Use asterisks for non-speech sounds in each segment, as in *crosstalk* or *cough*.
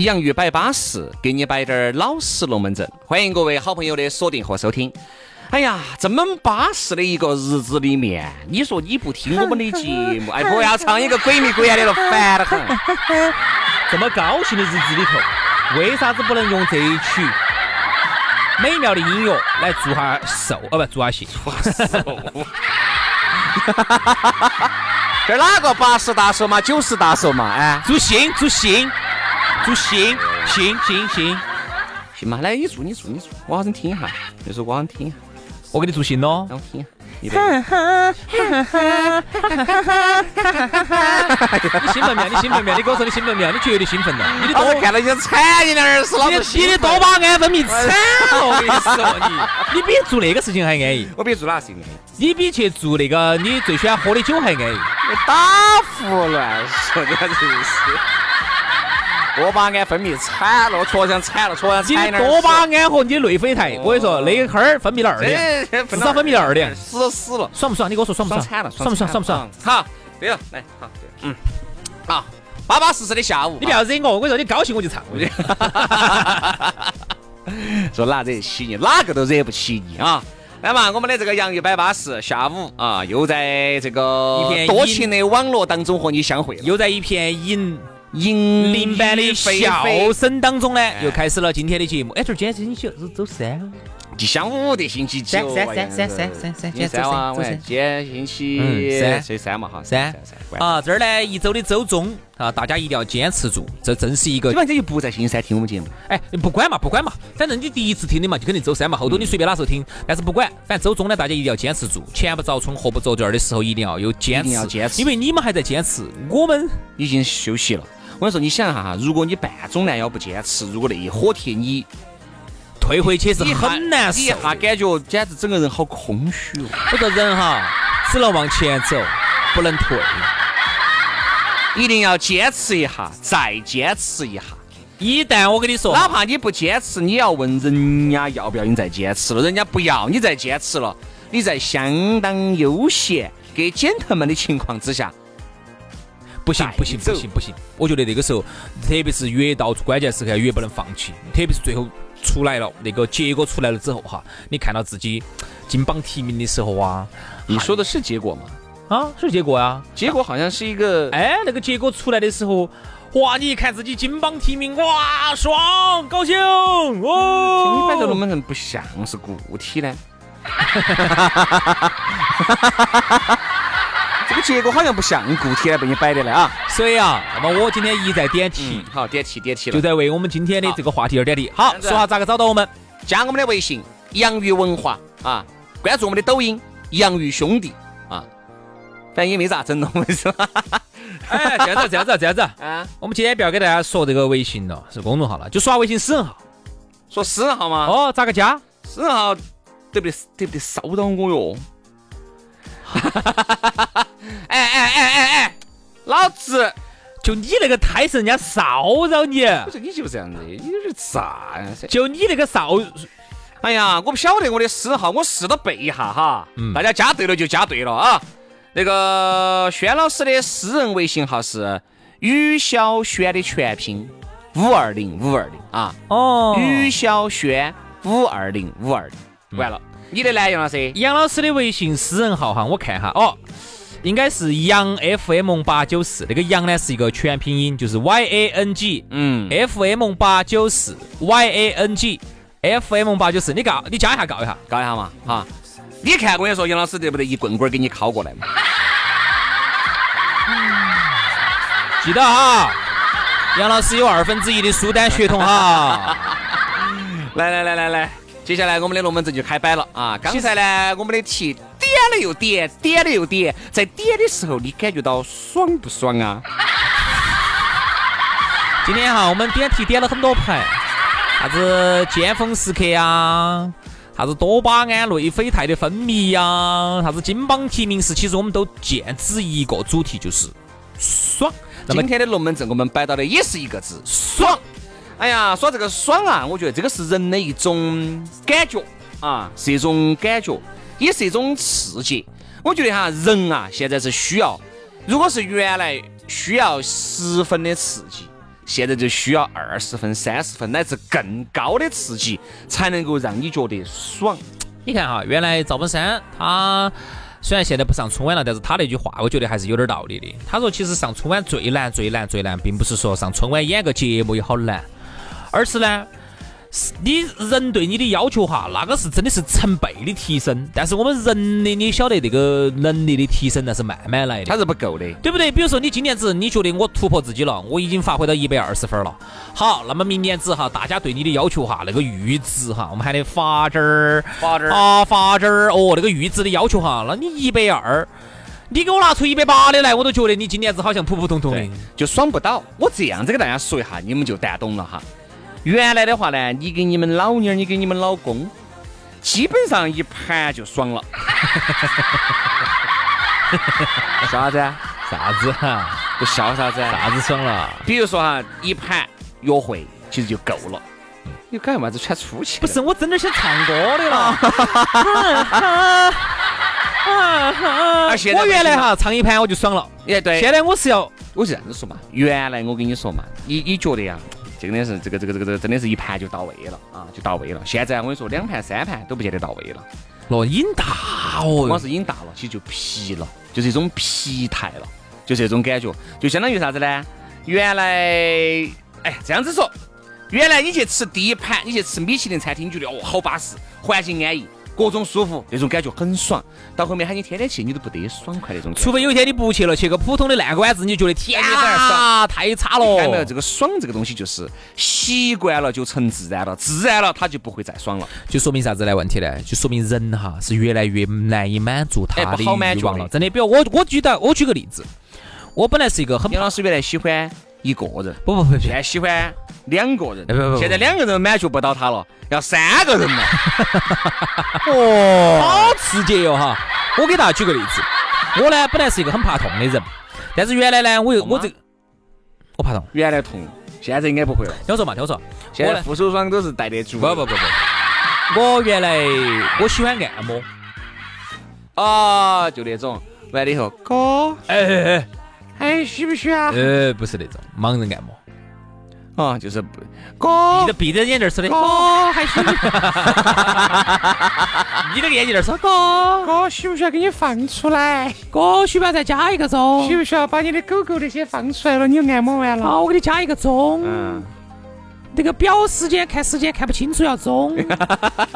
洋芋摆巴适，给你摆点儿老实龙门阵。欢迎各位好朋友的锁定和收听。哎呀，这么巴适的一个日子里面，你说你不听我们的节目，*laughs* 哎，不要唱一个鬼迷鬼眼的了，烦得很。这么高兴的日子里头，为啥子不能用这一曲美妙的音乐来祝下寿？哦，不，祝下谢。*laughs* 这哪个八十大寿嘛，九十大寿嘛？哎，祝兴，祝兴。祝兴兴兴兴行嘛？来，你祝你祝你祝，我好想听一下，这首歌好想听一下，我给你祝兴喽，让我听一下。你兴奋没有？你兴奋没有？你跟我说你兴奋没有？你绝对兴奋了。你的多看到你惨，你那儿是老子。你的多巴胺分泌惨了，我跟你说 *laughs* 你，你比做那个事情还安逸。我比做哪个事情安逸？你比去做那个你最喜欢喝的酒还安逸。你打胡乱说，你真是。多巴胺分泌惨了，确实惨了，确实惨你多巴胺和你内啡肽，我跟你说，那一会儿分泌了二点，至少分泌了二点，死死了，*laughs* 爽不爽？你给我说爽不爽？惨了，爽不爽？爽不爽？好，对了，来，好，嗯，好，巴巴适适的下午，你不要惹我，我跟你说，你高兴我就唱。*laughs* 说哪惹得起你？哪个都惹不起你啊！来嘛，我们的这个洋芋摆巴士，下午啊，又在这个多情的网络当中和你相会，又在一片银。银铃般的笑声当中呢，又开始了今天的节目。哎，这今天是星期二，周三。吉祥物的星期几？三三三三三三三，今天三啊，今天星期三，星期三嘛哈，三啊，这儿呢一周的周中啊，大家一定要坚持住，这正是一个。基本上就不在星期三听我们节目。哎，不管嘛，不管嘛，反正你第一次听的嘛，就肯定周三嘛，后头你随便哪时候听。但是不管，反正周中呢，大家一定要坚持住，前不着村后不着店的时候，一定要有坚持，要坚持，因为你们还在坚持，我们已经休息了。我跟你说，你想一下哈，如果你半中南腰不坚持，如果那一火贴你退回去是很难受，你一下感觉简直整个人好空虚哦。我说人哈，只能往前走，不能退，一定要坚持一下，再坚持一下。一旦我跟你说，哪怕你不坚持，你要问人家要不要你再坚持了，人家不要你再坚持了，你在相当悠闲给剪头们的情况之下。不行不行不行不行！我觉得那个时候，特别是越到关键时刻越不能放弃，特别是最后出来了那个结果出来了之后哈，你看到自己金榜题名的时候啊，你说的是结果吗？啊，是结果啊，结果好像是一个哎，那个结果出来的时候，哇，你一看自己金榜题名，哇，爽，高兴哦！你摆的龙门阵不像是固体呢。*laughs* 这个结果好像不像固体来被你摆的了啊！所以啊，那么我今天一再点题，好点题点题了，就在为我们今天的这个话题而点题。好，说下咋个找到我们？加我们的微信“洋芋文化”啊，关注我们的抖音“洋芋兄弟”啊，反正也没咋整了，我跟你说。哎，这样子，这样子，这样子啊！我们今天不要给大家说这个微信了，是公众号了，就刷微信私人号。说私人号吗？哦，咋个加？私人号得不得？得不得骚扰我哟？*laughs* 哎哎哎哎哎，老子就你那个胎是人家骚扰你，不是你就这样子，你是啥呀？就你那个骚，哎呀，我不晓得我的私号，我试着背一下哈。嗯，大家加对了就加对了啊。那个轩老师的私人微信号是于小轩的全拼五二零五二零啊。哦，于小轩五二零五二零，完了。你的呢，杨老师？杨老师的微信私人号哈，我看哈哦。应该是杨 FM 八九四，那个杨呢是一个全拼音，就是 Y A N G，嗯，FM 八九四，Y A N G，FM 八九四，你告，你加一下告一下，告一下嘛，哈。你看，我跟你说，杨老师得不得一棍棍给你敲过来嘛？*laughs* 记得哈，杨老师有二分之一的苏丹血统哈。*laughs* 来来来来来，接下来我们的龙门阵就开摆了啊！刚才呢，我们的题点了又点，点了又点，在点的时候，你感觉到爽不爽啊？*laughs* 今天哈，我们点题点了很多牌，啥子尖峰时刻啊？啥子多巴胺、内啡肽的分泌呀？啥子金榜题名时，其实我们都剑指一个主题，就是爽那。今天的龙门阵我们摆到的也是一个字，爽。哎呀，说这个爽啊，我觉得这个是人的一种感觉啊，是一种感觉，也是一种刺激。我觉得哈，人啊，现在是需要，如果是原来需要十分的刺激。现在就需要二十分、三十分乃至更高的刺激，才能够让你觉得爽。你看哈，原来赵本山他虽然现在不上春晚了，但是他那句话我觉得还是有点道理的。他说，其实上春晚最难、最难、最难，并不是说上春晚演个节目也好难，而是呢。你人对你的要求哈，那个是真的是成倍的提升。但是我们人的，你晓得这个能力的提升那是慢慢来的，它是不够的，对不对？比如说你今年子你觉得我突破自己了，我已经发挥到一百二十分了。好，那么明年子哈，大家对你的要求哈，那个阈值哈，我们喊的阀值儿，阀值儿啊，阀值儿哦，那个阈值的要求哈，那你一百二，你给我拿出一百八的来，我都觉得你今年子好像普普通通的，就爽不到。我这样子给大家说一下，你们就蛋懂了哈。原来的话呢，你给你们老妞儿，你给你们老公，基本上一盘就爽了。*laughs* 啥子？啥子？哈？不笑啥子？啥子爽了？比如说哈，一盘约会其实就够了。你干嘛子穿出去？不是，我真的想唱歌的了。我原来哈唱一盘我就爽了。哎，对。现在我是要，我就这样子说嘛。原来我跟你说嘛，你你觉得呀？真的是这个这个这个这个真的是一盘就到位了啊，就到位了。现在我跟你说，两盘三盘都不见得到位了。哦，瘾大哦，光是瘾大了，其实就疲了，就是一种疲态了，就是这种感觉，就相当于啥子呢？原来，哎，这样子说，原来你去吃第一盘，你去吃米其林餐厅，你觉得哦好巴适，环境安逸。各种舒服，那种感觉很爽。到后面喊你天天去，你都不得爽快那种。除非有一天你不去了，去个普通的烂馆子，你觉得天啊，太差了。看到没有？这个爽这个东西就是习惯了就成自然了，自然了他就不会再爽了。就说明啥子呢？问题呢？就说明人哈是越来越难以满足他的欲望了。真的，比如我，我举到，我举个例子，我本来是一个很……杨老师原来喜欢一个人，不不不，现在喜欢两个人，不不不，现在两个人满足不到他了。要三个人嘛？*laughs* 哦，好刺激哟哈！我给大家举个例子，我呢本来是一个很怕痛的人，但是原来呢，我又我这我怕痛，原来痛，现在应该不会了。听我说嘛，听我说，现在护手霜都是带得住。不不不不，我原来我喜欢按摩，啊，就那种完了以后，哥，哎哎哎，还需不需要？呃，不是那种盲人按摩。啊，就是不哥闭着闭着眼睛说的，哥还需，*laughs* 你那个眼睛说哥哥需不需要给你放出来？哥需不需要再加一个钟？需不需要把你的狗狗那些放出来了？你按摩完了，好，我给你加一个钟。那个表时间看时间看不清楚要钟，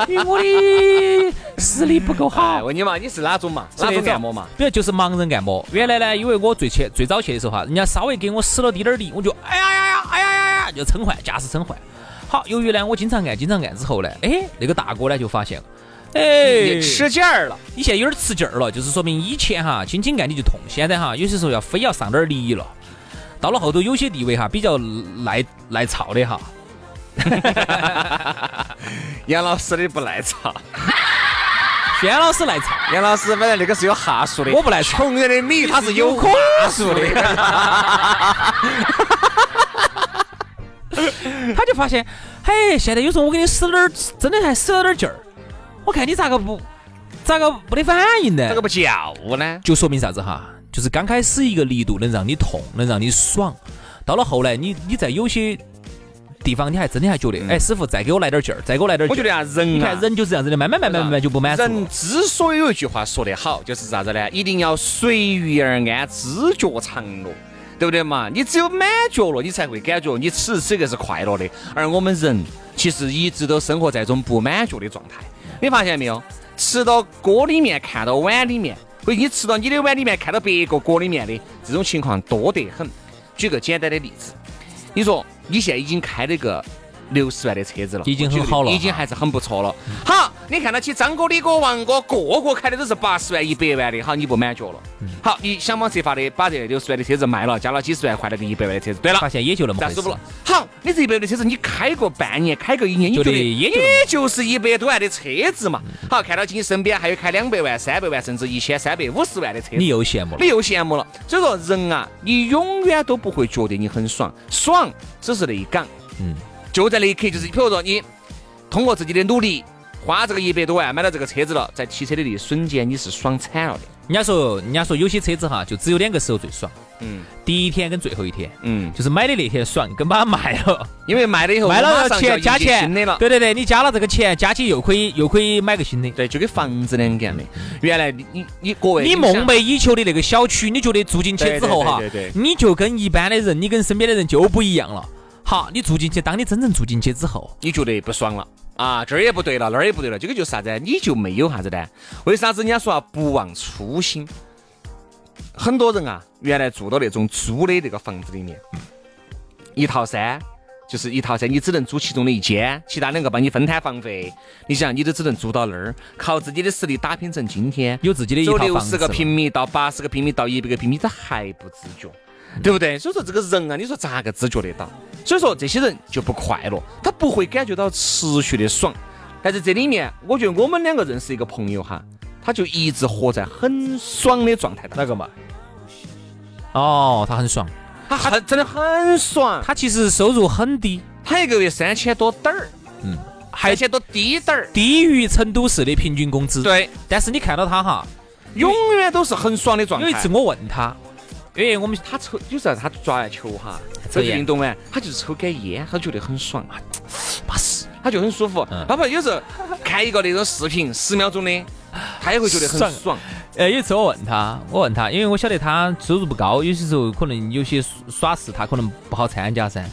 因为我的视力不够好。问你嘛，你是哪种嘛？哪种按摩嘛？比如就是盲人按摩。原来呢，因为我最去最早去的时候哈，人家稍微给我使了滴点儿力，我就哎呀呀呀，哎呀呀呀，就称换，驾驶称换。好，由于呢我经常按，经常按之后呢，哎，那个大哥呢就发现，哎，吃劲儿了。你现在有点吃劲儿了，就是说明以前哈轻轻按你就痛，现在哈有些时候要非要上点力了。到了后头有些地位哈比较耐耐操的哈。*laughs* 杨老师的不耐操，*laughs* 轩老师耐操。杨老师反正那个是有哈数的，我不耐操。穷人的米他是有话术的。*laughs* 他就发现，嘿，现在有时候我给你使点儿，真的还使了点劲儿。我看你咋个不，咋个不得反应呢？咋个不叫呢？就说明啥子哈？就是刚开始一个力度能让你痛，能让你爽，到了后来你你在有些。地方，你还真的还觉得，哎，师傅再给我来点劲儿，再给我来点劲儿。我觉得啊，人你看人就是这样子的，慢慢慢慢慢慢就不满足。人之所以有一句话说得好，就是啥子呢？一定要随遇而安，知觉常乐，对不对嘛？你只有满足了，你才会感觉你此时此刻是快乐的。而我们人其实一直都生活在一种不满足的状态，你发现没有？吃到锅里面，看到碗里面，或者你吃到你的碗里面，看到别个锅里面的这种情况多得很。举个简单的例子，你说你现在已经开了个。六十万的车子了，已经很好了，已经还是很不错了。好，你看到起张哥、李哥、王哥个个开的都是八十万、一百万的，好，你不满足了。好，你想方设法的把这六十万的车子卖了，加了几十万换了个一百万的车子。对了，发现也就那么回事了。好，你这一百万的车子你开个半年，开个一年，你觉得也就是一百多万的车子嘛？好，看到起你身边还有开两百万、三百万，甚至一千三百五十万的车，你又羡慕了，你又羡慕了。所以说，人啊，你永远都不会觉得你很爽，爽只是那一岗。嗯。就在那一刻，就是比如说你通过自己的努力，花这个一百多万买到这个车子了，在提车的那一瞬间，你是爽惨了的。人家说，人家说有些车子哈，就只有两个时候最爽。嗯。第一天跟最后一天。嗯。就是买的那天爽，跟把它卖了，因为卖了以后卖了钱加钱新的了。对对对，你加了这个钱，加起又可以又可以买个新的。对，就跟房子两个样的。原来你你各位，你梦寐以求的那个小区，你觉得住进去之后哈，你就跟一般的人，你跟身边的人就不一样了。好，你住进去，当你真正住进去之后，你觉得不爽了啊？这儿也不对了，那儿也不对了，这个就是啥子？你就没有啥子呢？为啥子人家说啊，不忘初心？很多人啊，原来住到那种租的那个房子里面，一套三就是一套三，你只能租其中的一间，其他两个帮你分摊房费。你想，你都只能租到那儿，靠自己的实力打拼成今天有自己的一套房子六十个平米到八十个平米到一百个平米，这还不自觉。对不对？所以说这个人啊，你说咋个自觉得到？所以说这些人就不快乐，他不会感觉到持续的爽。但是这里面，我觉得我们两个认识一个朋友哈，他就一直活在很爽的状态当中。哪个嘛？哦，他很爽，他很真的很爽。他其实收入很低，他一个月三千多点儿，嗯，三千多低点儿，低于成都市的平均工资。对，但是你看到他哈，永远都是很爽的状态。有一次我问他。因为我们他抽，有时候他抓完球哈，这个运动完，他就是抽根烟，他觉得很爽，*tsk* 巴适，他就很舒服。他不有时候看一个那种视频，十秒钟的，他也会觉得很爽。呃，有一次我问他，我问他，因为我晓得他收入不高，有些时候可能有些耍事他可能不好参加噻。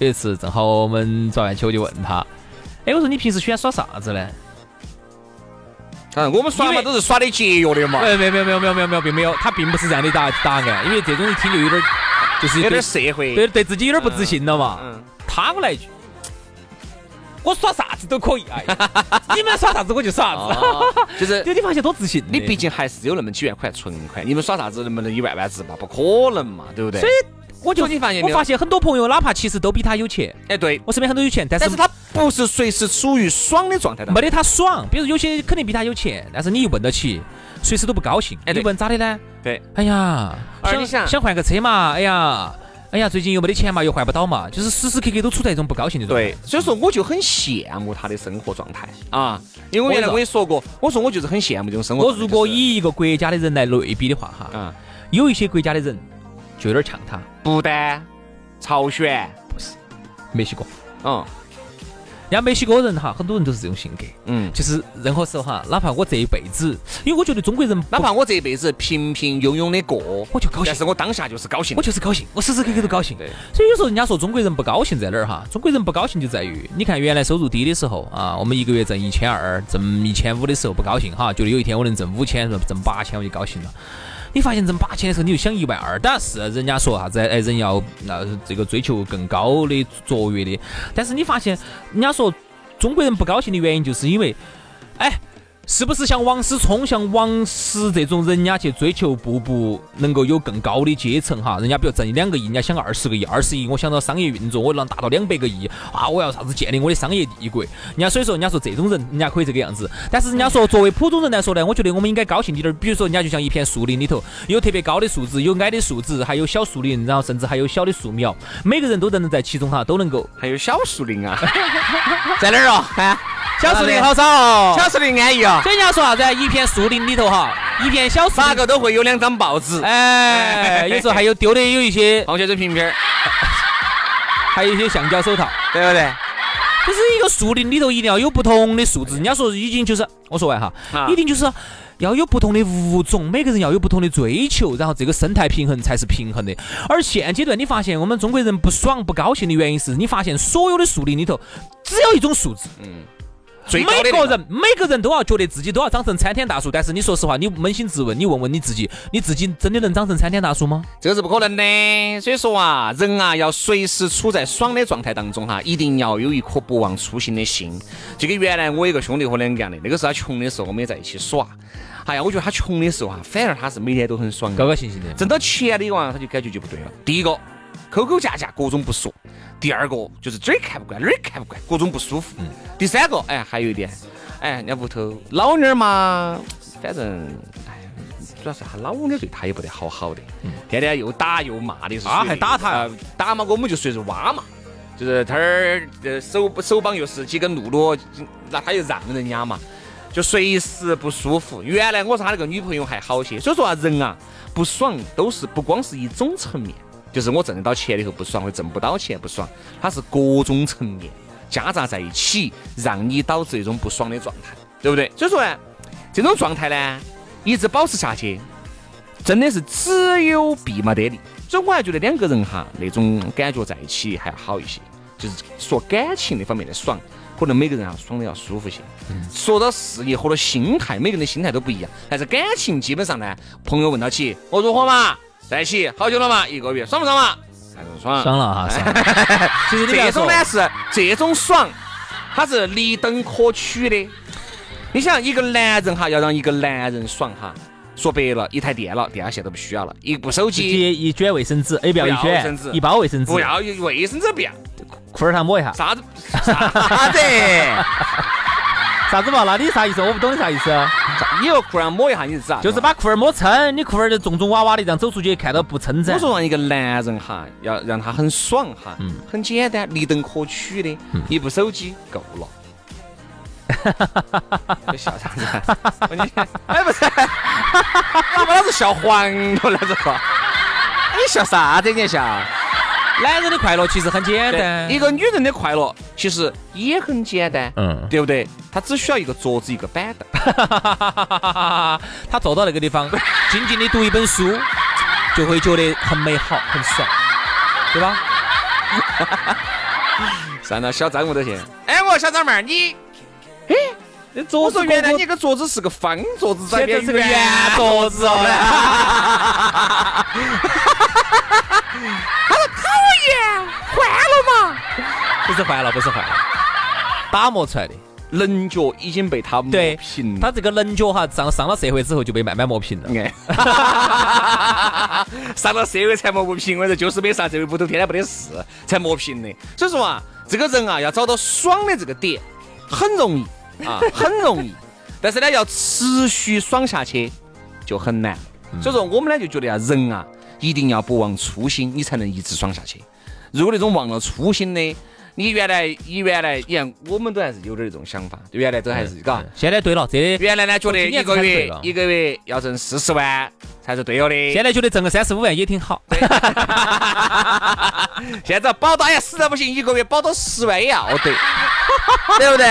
有一次正好我们抓完球就问他，哎，我说你平时喜欢耍啥子呢？嗯，我们耍嘛都是耍的节约的嘛。没有没有没有没有没有没有并没有，他并不是这样的答答案，因为这种一听就有点就是有点社会，对对自己有点不自信了嘛。嗯。他过来一句，我耍啥子都可以，哎，你们耍啥子我就耍啥子。就是，有你发现多自信。你毕竟还是有那么几万块存款，你们耍啥子能不能一万万值嘛？不可能嘛，对不对？所以。我就你发现我发现很多朋友，哪怕其实都比他有钱，哎，对我身边很多有钱，但是他不是随时处于爽的状态的，没得他爽。比如有些肯定比他有钱，但是你一问到起，随时都不高兴。哎，你问咋的呢？对，哎呀，想想换个车嘛，哎呀，哎呀，最近又没得钱嘛，又换不到嘛，就是时时刻刻都处在一种不高兴的状态。对，所以说我就很羡慕他的生活状态啊，因为我原来我也说过，我说我就是很羡慕这种生活。我如果以一个国家的人来类比的话，哈，嗯，有一些国家的人就有点像他，不丹。朝鲜不是墨西哥，嗯，人家墨西哥人哈，很多人都是这种性格，嗯，就是任何时候哈，哪怕我这一辈子，因为我觉得中国人，哪怕我这一辈子平平庸庸的过，我就高兴，但是我当下就是高兴，我就是高兴，我时时刻刻都高兴。对，所以有时候人家说中国人不高兴在哪儿哈？中国人不高兴就在于，你看原来收入低的时候啊，我们一个月挣一千二、挣一千五的时候不高兴哈，觉得有一天我能挣五千、挣八千我就高兴了。你发现挣八千的时候，你就想一万二，当然是人家说啥子，哎，人要那这个追求更高的卓越的，但是你发现人家说中国人不高兴的原因，就是因为，哎。是不是像王思聪、像王石这种人家去追求步步能够有更高的阶层哈？人家比如挣两个亿，人家想二十个亿，二十亿我想到商业运作，我能达到两百个亿啊！我要啥子建立我的商业帝国？人家所以说，人家说这种人，人家可以这个样子。但是人家说，作为普通人来说呢，我觉得我们应该高兴一点儿。比如说，人家就像一片树林里头，有特别高的树枝，有矮的树枝，还有小树林，然后甚至还有小的树苗，每个人都能在其中哈，都能够。还有小树林啊，在哪儿啊？啊？小树林好少哦，小树林安逸啊。所以人家说啥子？一片树林里头哈，一片小树，哪个都会有两张报纸。哎，有时候还有丢的有一些矿泉水瓶瓶，*laughs* 还有一些橡胶手套。对不对？就是一个树林里头一定要有不同的树枝。人家说已经就是我说完哈，一定就是要有不同的物种，每个人要有不同的追求，然后这个生态平衡才是平衡的。而现阶段你发现我们中国人不爽不高兴的原因是你发现所有的树林里头只有一种树枝，嗯。每个人每个人都要觉得自己都要长成参天大树，但是你说实话，你扪心自问，你问问你自己，你自己真的能长成参天大树吗？这个是不可能的。所以说啊，人啊要随时处在爽的状态当中哈，一定要有一颗不忘初心的心。就跟原来我一个兄弟伙两个样的，那个时候他穷的时候，我们也在一起耍。哎呀，我觉得他穷的时候哈，反而他是每天都很爽，高高兴兴的。挣到钱的话，他就感觉就不对了。第一个，抠抠架架，各种不说；第二个就是这儿看不惯，那儿看不惯，各种不舒服。第三个，哎，还有一点。哎，人家屋头老妞儿嘛，反正哎，主要是他老妞对他也不得好好的，天天又打又骂的，啊，还打他，打嘛，我们就说是挖嘛，就是他儿手手绑又是几根露露，那他又让人家嘛，就随时不舒服。原来我是他那个女朋友还好些，所以说啊，人啊不爽都是不光是一种层面，就是我挣得到钱以后不爽，或挣不到钱不爽，它是各种层面。夹杂在一起，让你导致一种不爽的状态，对不对？所以说呢，这种状态呢，一直保持下去，真的是只有弊没得利。所以我还觉得两个人哈，那种感觉在一起还要好一些。就是说感情那方面的爽，可能每个人啊爽的要舒服些。说到事业或者心态，每个人的心态都不一样。但是感情基本上呢，朋友问到起，我如何嘛？在一起好久了嘛？一个月，爽不爽嘛？爽爽了哈，*laughs* 其实这种呢是这种爽，它是立等可取的。你想一个男人哈，要让一个男人爽哈，说白了，一台电脑，电脑线都不需要了，一部手机，一卷卫生纸，哎不要一卷，一包卫生纸，不要卫生纸不要，裤儿上抹一下，啥子 *laughs* 啥子？啥子嘛？那你啥意思？我不懂你啥意思。你要裤儿抹一下，你是啥？就是把裤儿摸撑，你裤儿就重重娃娃的，这样走出去看到不撑展。我说让一个男人哈，要让他很爽哈，嗯，很简单，立等可取的，一部手机够了。哈哈哈笑啥子？哎，不是，你把老子笑黄了，那个。你笑啥子？你笑？男人的快乐其实很简单，一个女人的快乐其实也很简单，嗯，对不对？他只需要一个桌子，一个板凳，*laughs* 他坐到那个地方，静静的读一本书，就会觉得很美好，很爽，对吧？*laughs* 算了，小张我都行。哎，我小张妹儿，你，哎，那桌子原来你个桌子是个方桌子，现在是个圆桌子哦。*laughs* 他说讨厌换了嘛？不是换了，不是换了，*laughs* 打磨出来的棱角已经被他磨平了。他这个棱角哈，上上了社会之后就被慢慢磨平了。哎，*laughs* 上了社会才磨不平，我说就是没上社会不头天天不得事才磨平的。所以说啊，这个人啊要找到爽的这个点很容易啊，很容易。*laughs* 但是呢，要持续爽下去就很难。所以说我们呢就觉得啊，人啊一定要不忘初心，你才能一直爽下去。如果那种忘了初心的，你原来你原来你看，我们都还是有点这种想法，原来都还是嘎。现在对了，这原来呢觉得一个月一个月要挣四十万才是对了的，现在觉得挣个三十五万也挺好。*laughs* 现在保到哎呀实在不行，一个月保到十万也要得，*laughs* 对不对？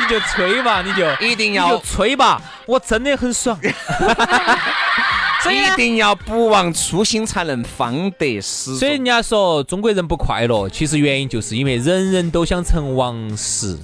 你就吹吧，你就一定要吹吧，我真的很爽。*laughs* 一定要不忘初心，才能方得始。所以人家说中国人不快乐，其实原因就是因为人人都想成王石。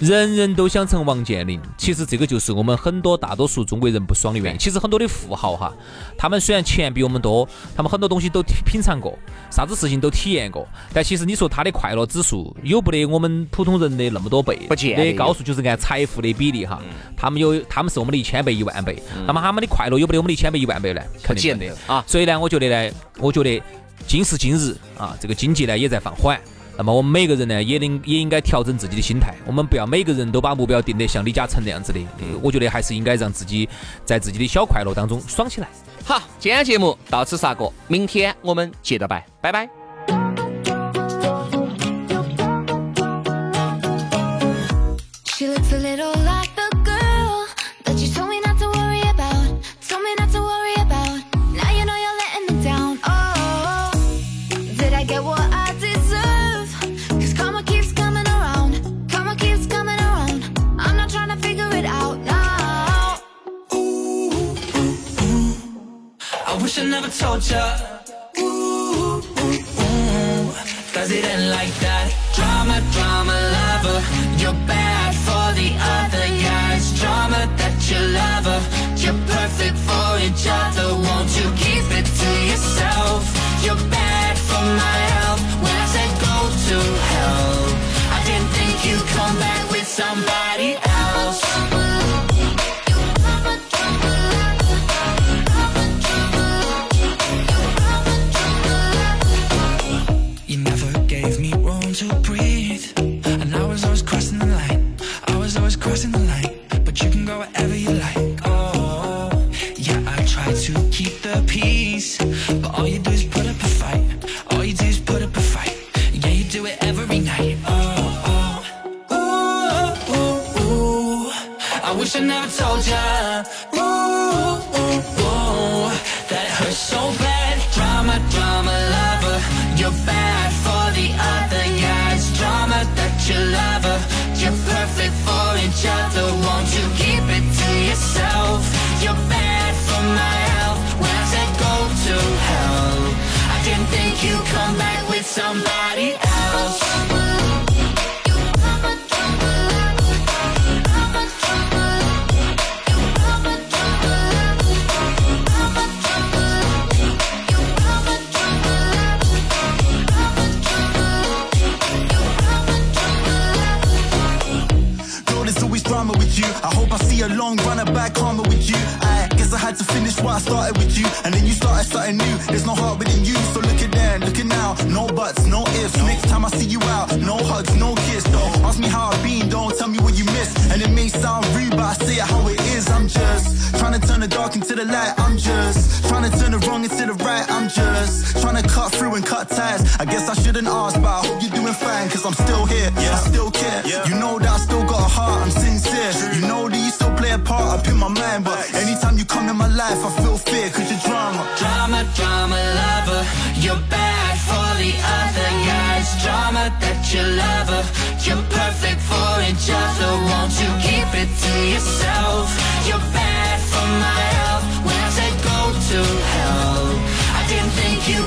人人都想成王健林，其实这个就是我们很多大多数中国人不爽的原因。其实很多的富豪哈，他们虽然钱比我们多，他们很多东西都品尝过，啥子事情都体验过，但其实你说他的快乐指数有不得我们普通人的那么多倍？不见的高数就是按财富的比例哈，他们有他们是我们的一千倍、一万倍，那么他们的快乐有不得我们的一千倍、一万倍呢？肯定的啊。所以呢，我觉得呢，我觉得今时今日啊，这个经济呢也在放缓。那么我们每个人呢，也能也应该调整自己的心态。我们不要每个人都把目标定得像李嘉诚那样子的。我觉得还是应该让自己在自己的小快乐当中爽起来。好，今天节目到此杀过，明天我们接着拜，拜拜。Never told ya. Ooh, ooh, ooh. Does it end like that? Drama, drama, lover. You're bad for the other guys. Drama that you love her. You're perfect for each other. Do it every night. Oh, oh. Ooh, ooh, ooh. I wish I never told ya. to finish what I started with you, and then you started something new. There's no heart within you, so look at then, look at now. No buts, no ifs. Next time I see you out, no hugs, no kiss. Don't ask me how I've been, don't tell me what you miss. And it may sound rude, but I say it how it is. I'm just trying to turn the dark into the light. I'm just trying to turn the wrong into the right. I'm just trying to cut through and cut ties. I guess I shouldn't ask, but I hope you're doing fine, cause I'm still here. Yeah. I still care. Yeah. You know that I still got a heart, I'm sincere. True. You know that you apart, up in my mind, but anytime you come in my life, I feel fear, cause you're drama. Drama, drama lover, you're bad for the other guy's drama that you love her. You're perfect for each other, won't you keep it to yourself? You're bad for my health, When I said go to hell? I didn't think you